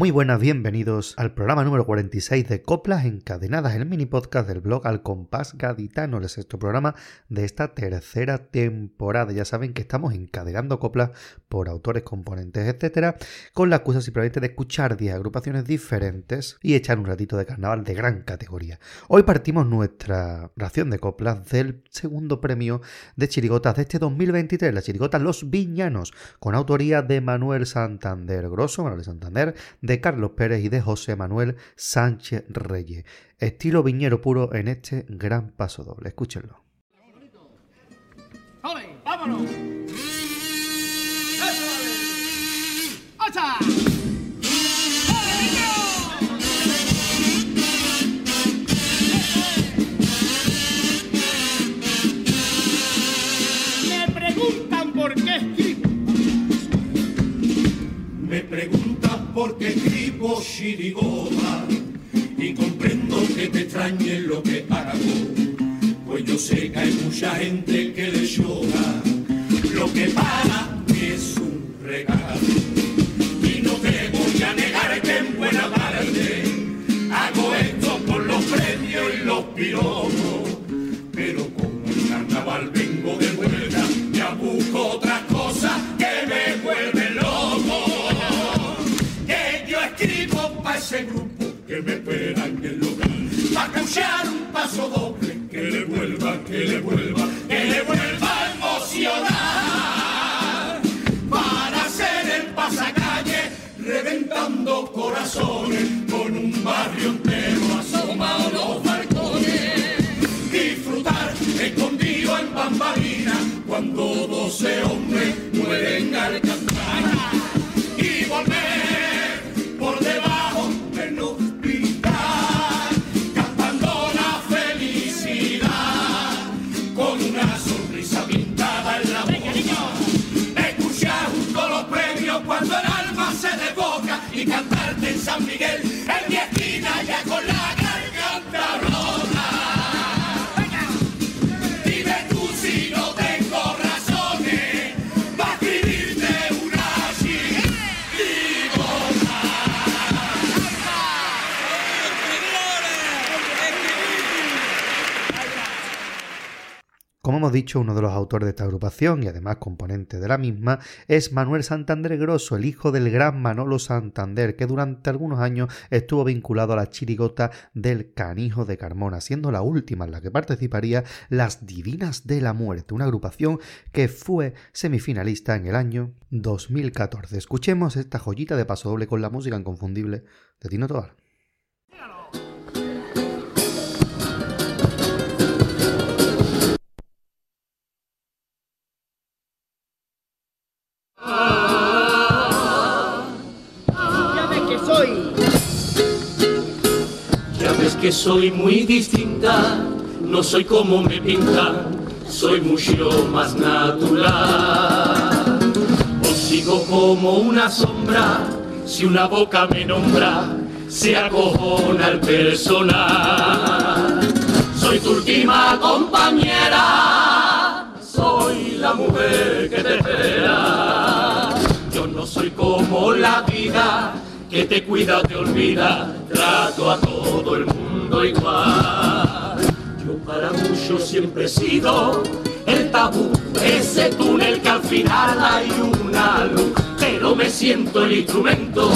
muy buenas, bienvenidos al programa número 46 de Coplas Encadenadas, el mini podcast del blog Al Compás Gaditano, el sexto programa de esta tercera temporada. Ya saben que estamos encadenando coplas por autores, componentes, etcétera, con la excusa simplemente de escuchar 10 agrupaciones diferentes y echar un ratito de carnaval de gran categoría. Hoy partimos nuestra ración de coplas del segundo premio de chirigotas de este 2023, la chirigota Los Viñanos, con autoría de Manuel Santander Grosso, Manuel Santander, de Carlos Pérez y de José Manuel Sánchez Reyes. Estilo viñero puro en este gran paso doble. Escúchenlo. ¡Vámonos! Me preguntan por qué escribo. Chirigota y comprendo que te extrañe lo que hago. Pues yo sé que hay mucha gente que le llora lo que para mí es un regalo. Y no te voy a negar que en buena parte hago esto por los premios y los piropos. Escuchar un paso doble. Que le vuelva, que le vuelva, que le vuelva a emocionar. Para hacer el pasacalle reventando corazones con un barrio entero. Asomado los balcones. Disfrutar escondido en bambalina cuando doce hombres dicho, uno de los autores de esta agrupación y además componente de la misma es Manuel Santander Grosso, el hijo del gran Manolo Santander, que durante algunos años estuvo vinculado a la chirigota del Canijo de Carmona, siendo la última en la que participaría Las Divinas de la Muerte, una agrupación que fue semifinalista en el año 2014. Escuchemos esta joyita de paso doble con la música inconfundible de Tino Tobar. Que soy muy distinta, no soy como me pintan, soy mucho más natural. Os sigo como una sombra, si una boca me nombra, se acojona el personal. Soy tu última compañera, soy la mujer que te espera. Yo no soy como la vida que te cuida o te olvida, trato a todo el mundo igual. Yo para muchos siempre he sido el tabú, ese túnel que al final hay una luz, pero me siento el instrumento,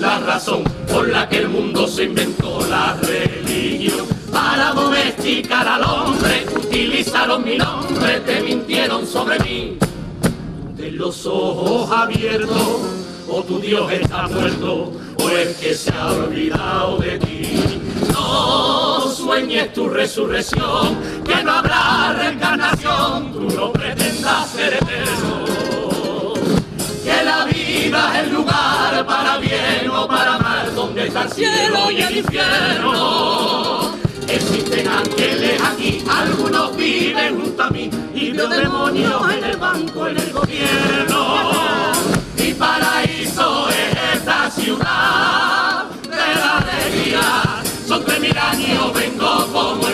la razón por la que el mundo se inventó la religión. Para domesticar al hombre, utilizaron mi nombre, te mintieron sobre mí de los ojos abiertos, o tu Dios está muerto, o es que se ha olvidado de ti. No sueñes tu resurrección, que no habrá reencarnación, tú no pretendas ser eterno. Que la vida es el lugar para bien o para mal, donde está el cielo y el infierno. Existen ángeles aquí, algunos viven junto a mí y veo demonios en el banco, en el gobierno. Mi paraíso es esta ciudad de la alegría. Años, vengo como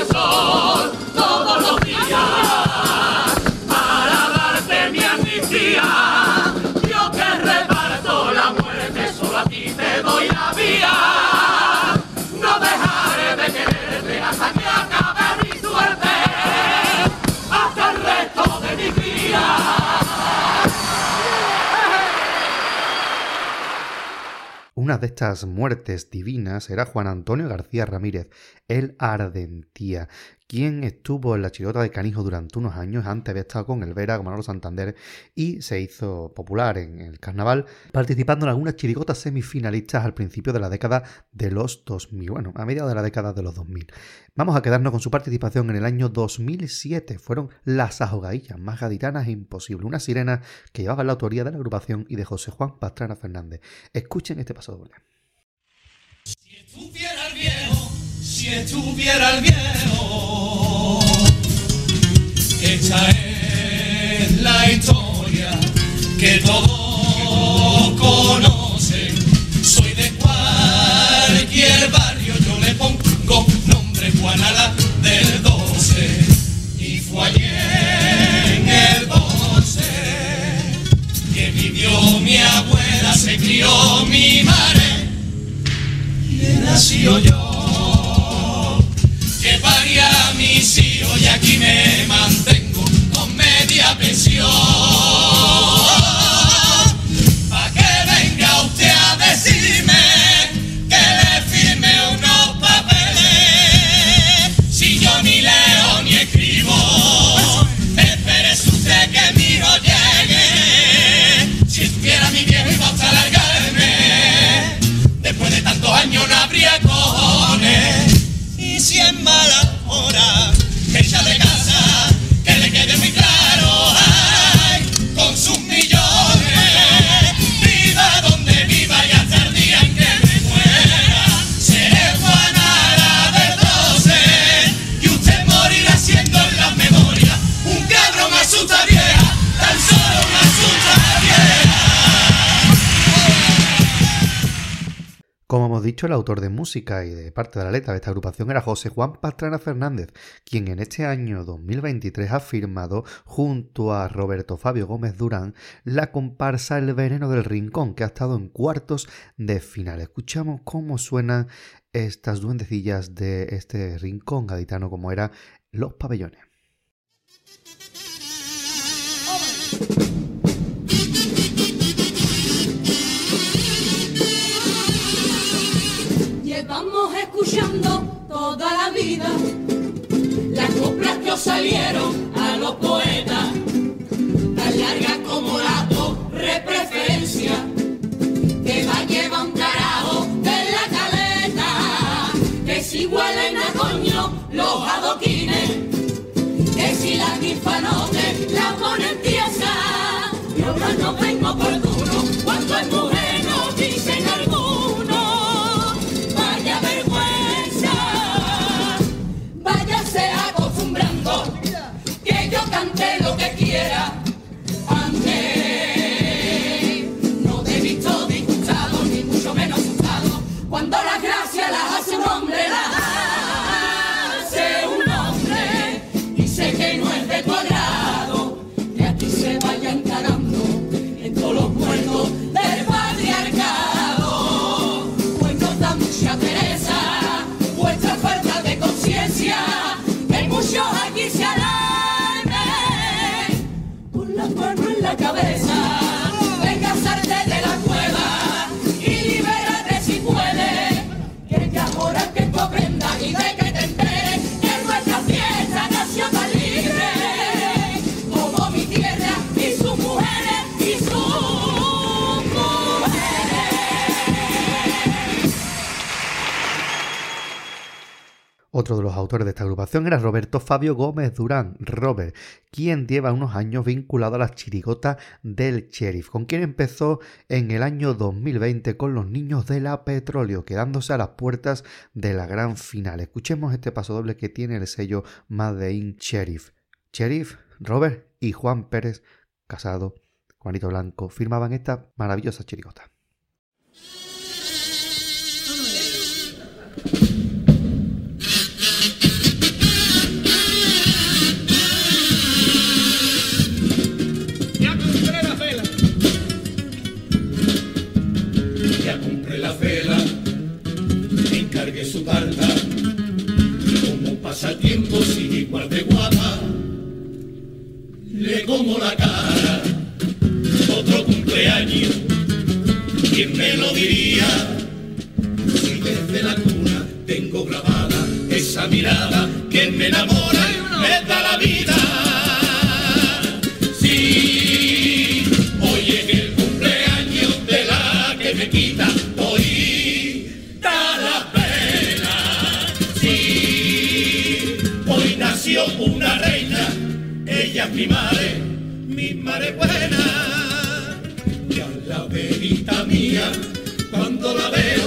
De estas muertes divinas era Juan Antonio García Ramírez, el Ardentía, quien estuvo en la chirigota de Canijo durante unos años, antes había estado con el Vera, con Manolo Santander, y se hizo popular en el carnaval, participando en algunas chirigotas semifinalistas al principio de la década de los 2000, bueno, a mediados de la década de los 2000. Vamos a quedarnos con su participación en el año 2007, fueron Las Ahogadillas, más gaditanas e imposible, una sirena que llevaba la autoría de la agrupación y de José Juan Pastrana Fernández. Escuchen este paso doble. Si estuviera el viejo, si estuviera el viejo, El autor de música y de parte de la letra de esta agrupación era José Juan Pastrana Fernández, quien en este año 2023 ha firmado, junto a Roberto Fabio Gómez Durán, la comparsa El Veneno del Rincón, que ha estado en cuartos de final. Escuchamos cómo suenan estas duendecillas de este rincón gaditano, como era Los Pabellones. Escuchando toda la vida. Las coplas que os salieron a los poetas, tan largas como la torre preferencia, que va a un carajo de la caleta, que si huelen a coño los adoquines, pues Otro de los autores de esta agrupación era Roberto Fabio Gómez Durán, Robert, quien lleva unos años vinculado a las chirigotas del sheriff, con quien empezó en el año 2020 con los niños de la petróleo, quedándose a las puertas de la gran final. Escuchemos este paso doble que tiene el sello Made in Sheriff. Sheriff, Robert y Juan Pérez Casado, Juanito Blanco, firmaban esta maravillosa chirigota. como la cara. Otro cumpleaños, ¿quién me lo diría? Si desde la cuna tengo grabada esa mirada que me enamora. Mi madre, mi madre buena. Y a la verita mía, cuando la veo,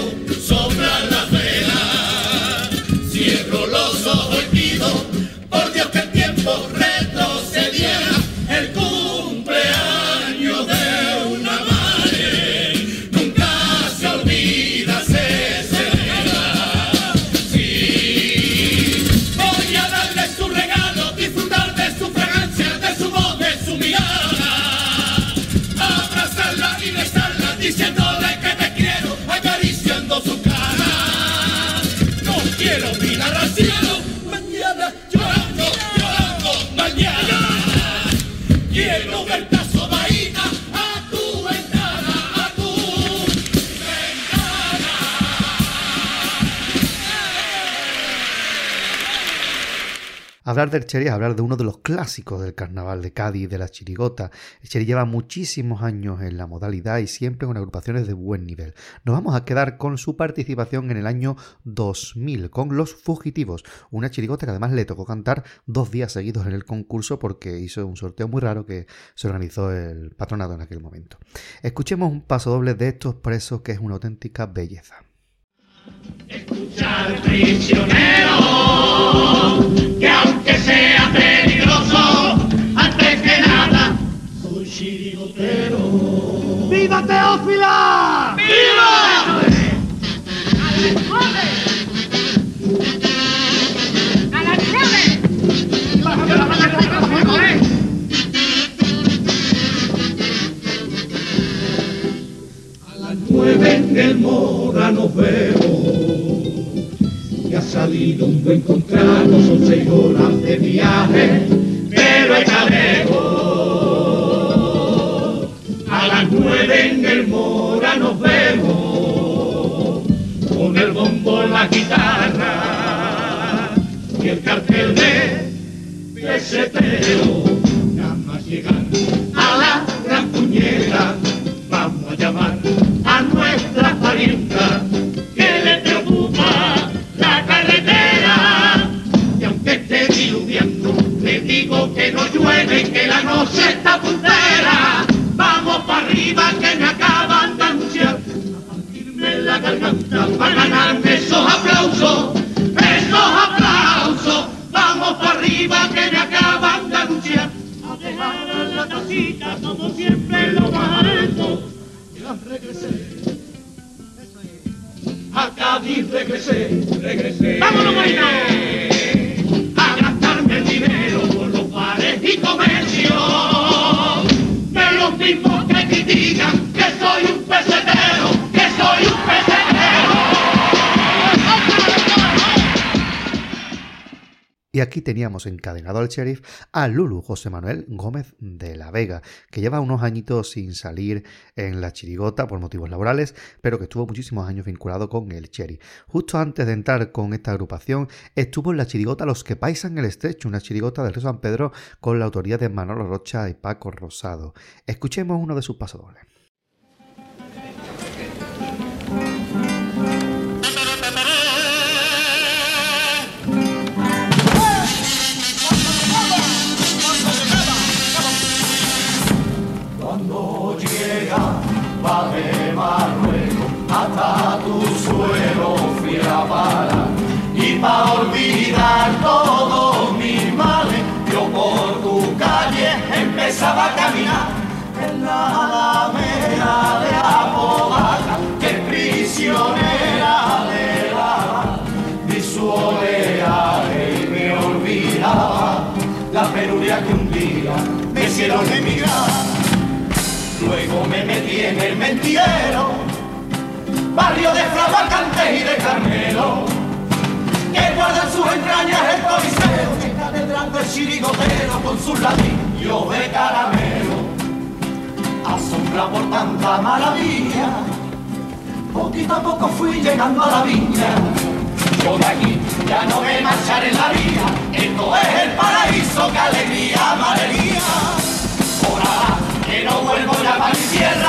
Hablar del es hablar de uno de los clásicos del carnaval de Cádiz, de la chirigota. El lleva muchísimos años en la modalidad y siempre con agrupaciones de buen nivel. Nos vamos a quedar con su participación en el año 2000 con Los Fugitivos, una chirigota que además le tocó cantar dos días seguidos en el concurso porque hizo un sorteo muy raro que se organizó el patronato en aquel momento. Escuchemos un paso doble de estos presos que es una auténtica belleza. Escuchar prisionero, que aunque sea peligroso, antes que nada, soy chirigotero. ¡Viva Teófila! ¡Viva! A las nueve en el Mora nos vemos que ha salido un buen contrato, son seis horas de viaje, pero está lejos. A las nueve en el Mora nos vemos, con el bombo, la guitarra y el cartel de pesetero. Teníamos encadenado al sheriff a Lulu José Manuel Gómez de la Vega, que lleva unos añitos sin salir en la chirigota por motivos laborales, pero que estuvo muchísimos años vinculado con el sheriff. Justo antes de entrar con esta agrupación, estuvo en la chirigota Los que paisan el estrecho, una chirigota del Río San Pedro con la autoría de Manolo Rocha y Paco Rosado. Escuchemos uno de sus pasodobles. Pa' olvidar todos mis males yo por tu calle empezaba a caminar. En la alameda de Apodaca que prisionera de la vi su oleaje y me olvidaba. La penuria que un día me hicieron emigrar. Luego me metí en el mentidero, barrio de Flavacantes y de Carmelo, que guardan sus entrañas el coliseo, que catedral del chirigotero con sus ladrillos de caramelo. Asombra por tanta maravilla, poquito a poco fui llegando a la viña, yo de aquí ya no me marcharé en la vida. Esto es el paraíso, que alegría, malería. Ahora que no vuelvo ya para mi tierra,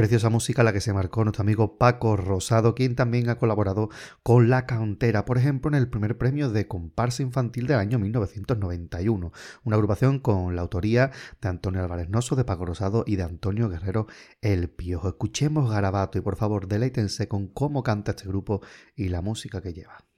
Preciosa música la que se marcó nuestro amigo Paco Rosado, quien también ha colaborado con La Cantera, por ejemplo, en el primer premio de comparsa infantil del año 1991, una agrupación con la autoría de Antonio Álvarez Noso, de Paco Rosado y de Antonio Guerrero El Piojo. Escuchemos Garabato y por favor deleítense con cómo canta este grupo y la música que lleva.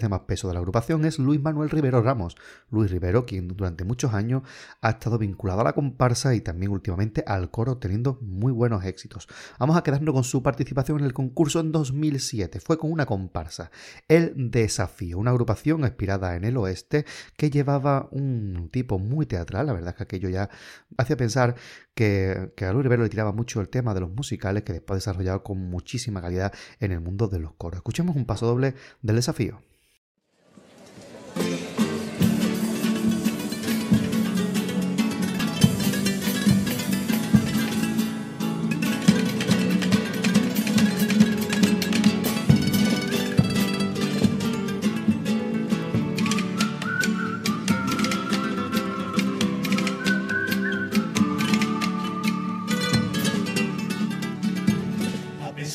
De más peso de la agrupación es Luis Manuel Rivero Ramos. Luis Rivero, quien durante muchos años ha estado vinculado a la comparsa y también últimamente al coro, teniendo muy buenos éxitos. Vamos a quedarnos con su participación en el concurso en 2007. Fue con una comparsa, El Desafío, una agrupación inspirada en el oeste que llevaba un tipo muy teatral. La verdad es que aquello ya hacía pensar que, a Luis Rivero le tiraba mucho el tema de los musicales que después ha desarrollado con muchísima calidad en el mundo de los coros. Escuchemos un paso doble del desafío. Thank you.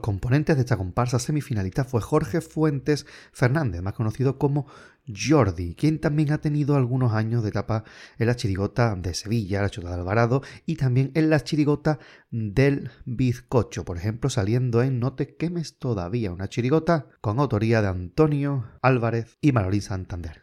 los componentes de esta comparsa semifinalista fue Jorge Fuentes Fernández, más conocido como Jordi, quien también ha tenido algunos años de etapa en la chirigota de Sevilla, la Chota de Alvarado y también en la chirigota del Bizcocho, por ejemplo, saliendo en No te quemes todavía, una chirigota con autoría de Antonio Álvarez y Marolín Santander.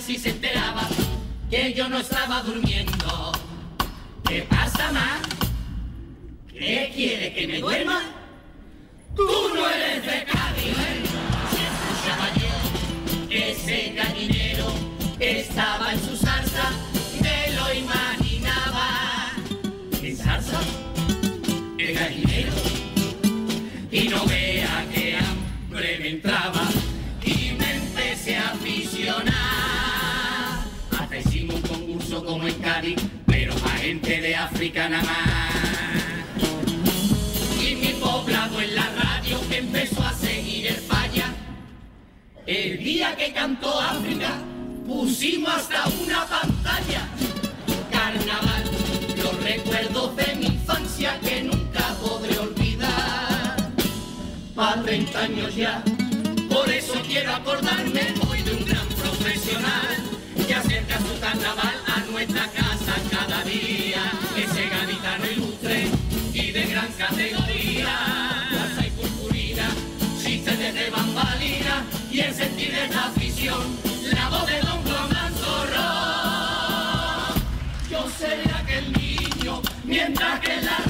Si se enteraba que yo no estaba durmiendo. ¿Qué pasa, ma? ¿Qué quiere que me duerma? Tú no eres de Cádiz. Si escuchaba yo ese gallinero estaba como en Cádiz, pero para gente de África nada más. Y mi poblado en la radio que empezó a seguir el falla. El día que cantó África, pusimos hasta una pantalla carnaval, los recuerdos de mi infancia que nunca podré olvidar. A 30 años ya, por eso quiero acordarme hoy de un gran profesional su carnaval a nuestra casa cada día. Ese gaditano ilustre y de gran categoría. Fuerza y purpurina, chistes de bambalina y el sentir de esta afición, la voz de Don mientras que la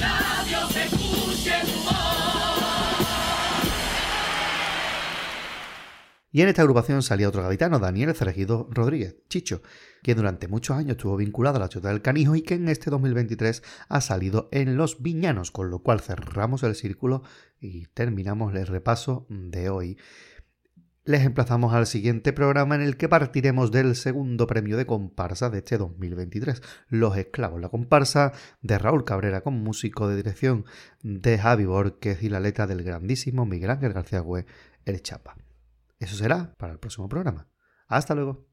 Y en esta agrupación salía otro gaditano, Daniel Cerejido Rodríguez, Chicho, que durante muchos años estuvo vinculado a la Chota del Canijo y que en este 2023 ha salido en Los Viñanos, con lo cual cerramos el círculo y terminamos el repaso de hoy les emplazamos al siguiente programa en el que partiremos del segundo premio de comparsa de este 2023, Los Esclavos, la comparsa de Raúl Cabrera con músico de dirección de Javi Borges y la letra del grandísimo Miguel Ángel García Güe, el Chapa. Eso será para el próximo programa. Hasta luego.